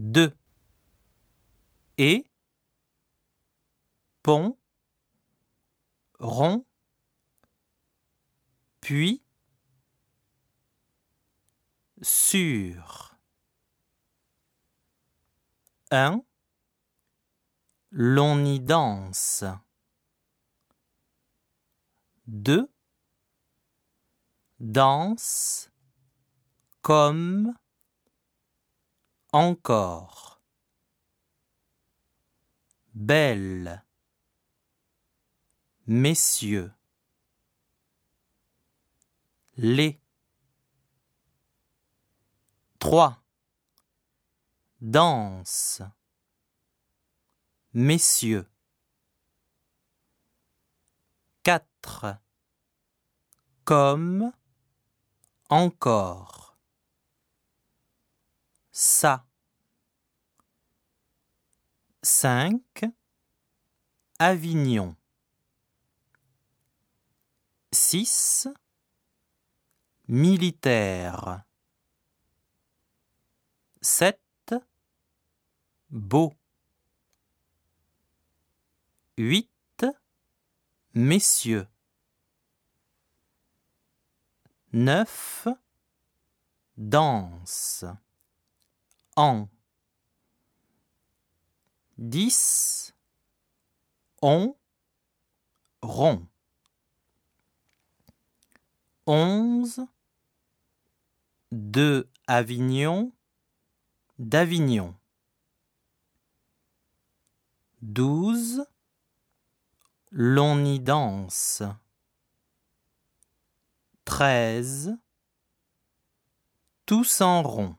deux et pont rond puis sur. Un l'on y danse. Deux danse comme encore. Belle. Messieurs. Les. Trois. Danse. Messieurs. Quatre. Comme. Encore ça. Cinq Avignon. Six militaire. Sept beau. Huit messieurs. Neuf danse en. Dix on rond. Onze de Avignon d'Avignon. Douze l'on y danse treize tous en rond